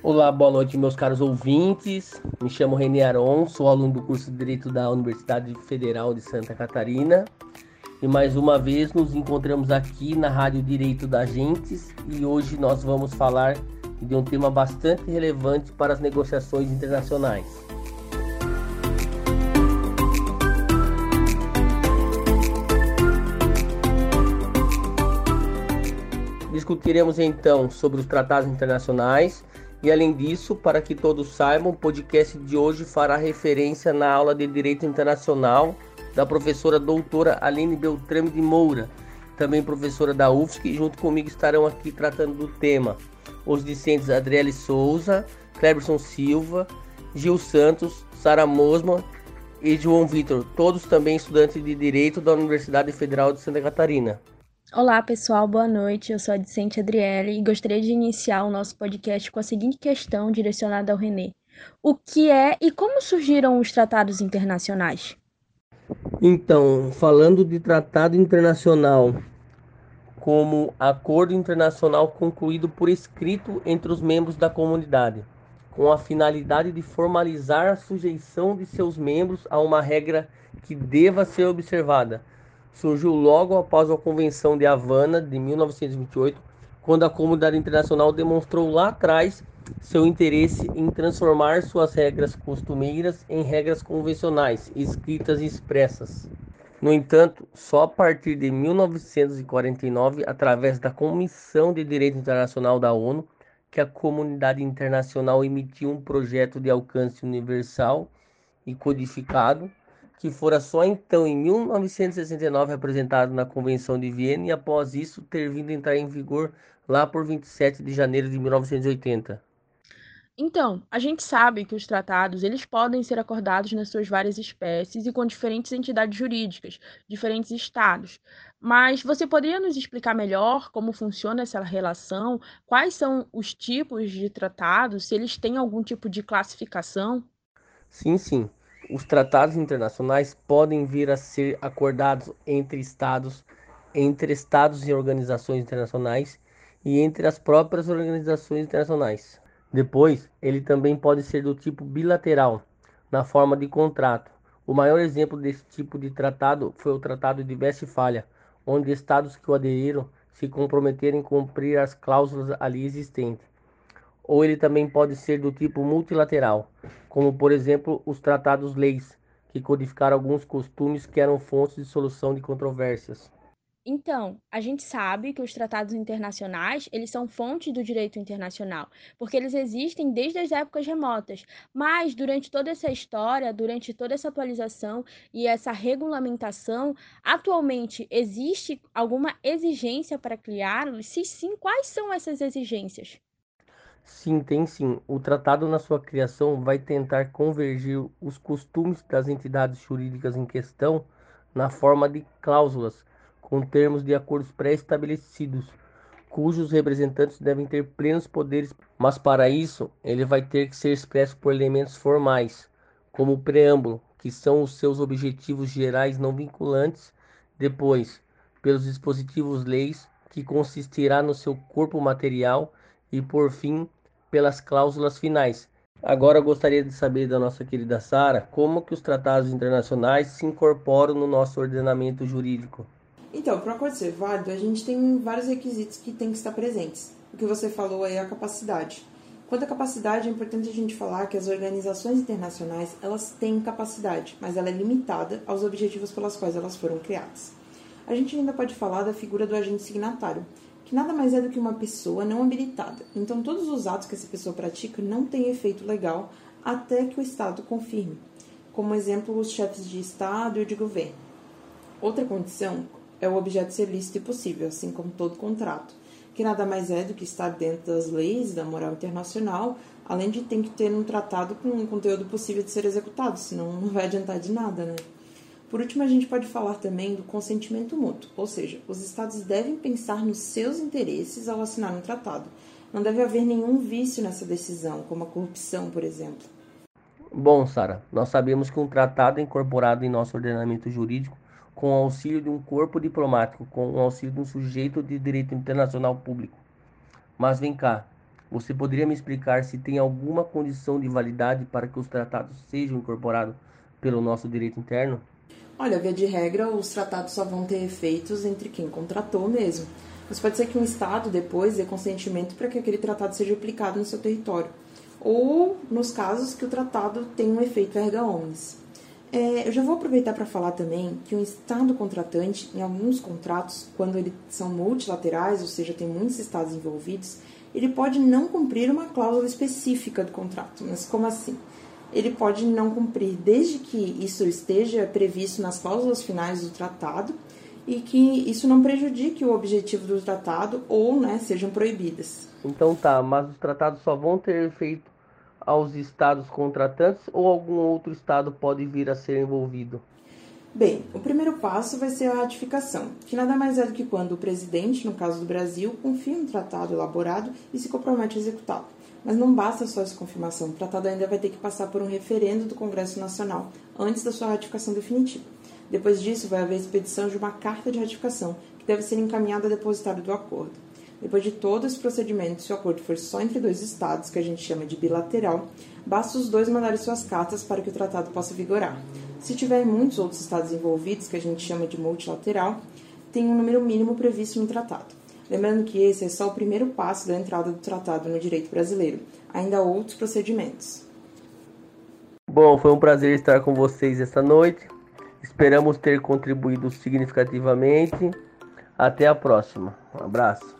Olá, boa noite, meus caros ouvintes. Me chamo René Aron, sou aluno do curso de Direito da Universidade Federal de Santa Catarina. E mais uma vez nos encontramos aqui na Rádio Direito da Gentes e hoje nós vamos falar de um tema bastante relevante para as negociações internacionais. Discutiremos então sobre os tratados internacionais e além disso, para que todos saibam, o podcast de hoje fará referência na aula de Direito Internacional da professora doutora Aline Beltrame de Moura, também professora da UFSC, junto comigo estarão aqui tratando do tema os discentes Adriele Souza, Cleberson Silva, Gil Santos, Sara Mosman e João Vitor, todos também estudantes de Direito da Universidade Federal de Santa Catarina. Olá, pessoal, boa noite. Eu sou a Dicente Adriele e gostaria de iniciar o nosso podcast com a seguinte questão direcionada ao Renê: O que é e como surgiram os tratados internacionais? Então, falando de tratado internacional como acordo internacional concluído por escrito entre os membros da comunidade, com a finalidade de formalizar a sujeição de seus membros a uma regra que deva ser observada surgiu logo após a Convenção de Havana de 1928, quando a comunidade internacional demonstrou lá atrás seu interesse em transformar suas regras costumeiras em regras convencionais, escritas e expressas. No entanto, só a partir de 1949, através da Comissão de Direito Internacional da ONU, que a comunidade internacional emitiu um projeto de alcance universal e codificado que fora só então em 1969 apresentado na Convenção de Viena e após isso ter vindo entrar em vigor lá por 27 de janeiro de 1980. Então, a gente sabe que os tratados eles podem ser acordados nas suas várias espécies e com diferentes entidades jurídicas, diferentes estados. Mas você poderia nos explicar melhor como funciona essa relação? Quais são os tipos de tratados? Se eles têm algum tipo de classificação? Sim, sim. Os tratados internacionais podem vir a ser acordados entre estados, entre estados e organizações internacionais e entre as próprias organizações internacionais. Depois, ele também pode ser do tipo bilateral, na forma de contrato. O maior exemplo desse tipo de tratado foi o Tratado de Westfália, onde estados que o aderiram se comprometeram em cumprir as cláusulas ali existentes ou ele também pode ser do tipo multilateral, como por exemplo os tratados-leis, que codificaram alguns costumes que eram fontes de solução de controvérsias. Então, a gente sabe que os tratados internacionais, eles são fontes do direito internacional, porque eles existem desde as épocas remotas. Mas durante toda essa história, durante toda essa atualização e essa regulamentação, atualmente existe alguma exigência para criá-los? Se sim, quais são essas exigências? Sim, tem sim. O tratado, na sua criação, vai tentar convergir os costumes das entidades jurídicas em questão na forma de cláusulas, com termos de acordos pré-estabelecidos, cujos representantes devem ter plenos poderes, mas para isso ele vai ter que ser expresso por elementos formais, como o preâmbulo, que são os seus objetivos gerais não vinculantes, depois, pelos dispositivos leis, que consistirá no seu corpo material, e por fim, pelas cláusulas finais. Agora eu gostaria de saber da nossa querida Sara como que os tratados internacionais se incorporam no nosso ordenamento jurídico. Então, para um acordo ser válido, a gente tem vários requisitos que têm que estar presentes. O que você falou aí é a capacidade. Quanto à capacidade, é importante a gente falar que as organizações internacionais elas têm capacidade, mas ela é limitada aos objetivos pelos quais elas foram criadas. A gente ainda pode falar da figura do agente signatário, que nada mais é do que uma pessoa não habilitada. Então, todos os atos que essa pessoa pratica não têm efeito legal até que o Estado confirme, como exemplo, os chefes de Estado e de governo. Outra condição é o objeto ser lícito e possível, assim como todo contrato, que nada mais é do que estar dentro das leis da moral internacional, além de ter que ter um tratado com um conteúdo possível de ser executado, senão não vai adiantar de nada, né? Por último, a gente pode falar também do consentimento mútuo, ou seja, os Estados devem pensar nos seus interesses ao assinar um tratado. Não deve haver nenhum vício nessa decisão, como a corrupção, por exemplo. Bom, Sara, nós sabemos que um tratado é incorporado em nosso ordenamento jurídico com o auxílio de um corpo diplomático, com o auxílio de um sujeito de direito internacional público. Mas vem cá, Você poderia me explicar se tem alguma condição de validade para que os tratados sejam incorporados pelo nosso direito interno? Olha, via de regra, os tratados só vão ter efeitos entre quem contratou mesmo. Mas pode ser que um Estado depois dê consentimento para que aquele tratado seja aplicado no seu território. Ou nos casos que o tratado tem um efeito erga omnes. É, eu já vou aproveitar para falar também que um Estado contratante, em alguns contratos, quando eles são multilaterais, ou seja, tem muitos Estados envolvidos, ele pode não cumprir uma cláusula específica do contrato. Mas como assim? Ele pode não cumprir desde que isso esteja previsto nas cláusulas finais do tratado e que isso não prejudique o objetivo do tratado ou né, sejam proibidas. Então tá, mas os tratados só vão ter efeito aos estados contratantes ou algum outro estado pode vir a ser envolvido? Bem, o primeiro passo vai ser a ratificação, que nada mais é do que quando o presidente, no caso do Brasil, confia um tratado elaborado e se compromete a executá-lo. Mas não basta só essa confirmação, o tratado ainda vai ter que passar por um referendo do Congresso Nacional antes da sua ratificação definitiva. Depois disso, vai haver a expedição de uma carta de ratificação, que deve ser encaminhada ao depositário do acordo. Depois de todo esse procedimento, se o acordo for só entre dois estados, que a gente chama de bilateral, basta os dois mandarem suas cartas para que o tratado possa vigorar. Se tiver muitos outros estados envolvidos, que a gente chama de multilateral, tem um número mínimo previsto no tratado. Lembrando que esse é só o primeiro passo da entrada do tratado no direito brasileiro. Ainda há outros procedimentos. Bom, foi um prazer estar com vocês esta noite. Esperamos ter contribuído significativamente. Até a próxima. Um abraço.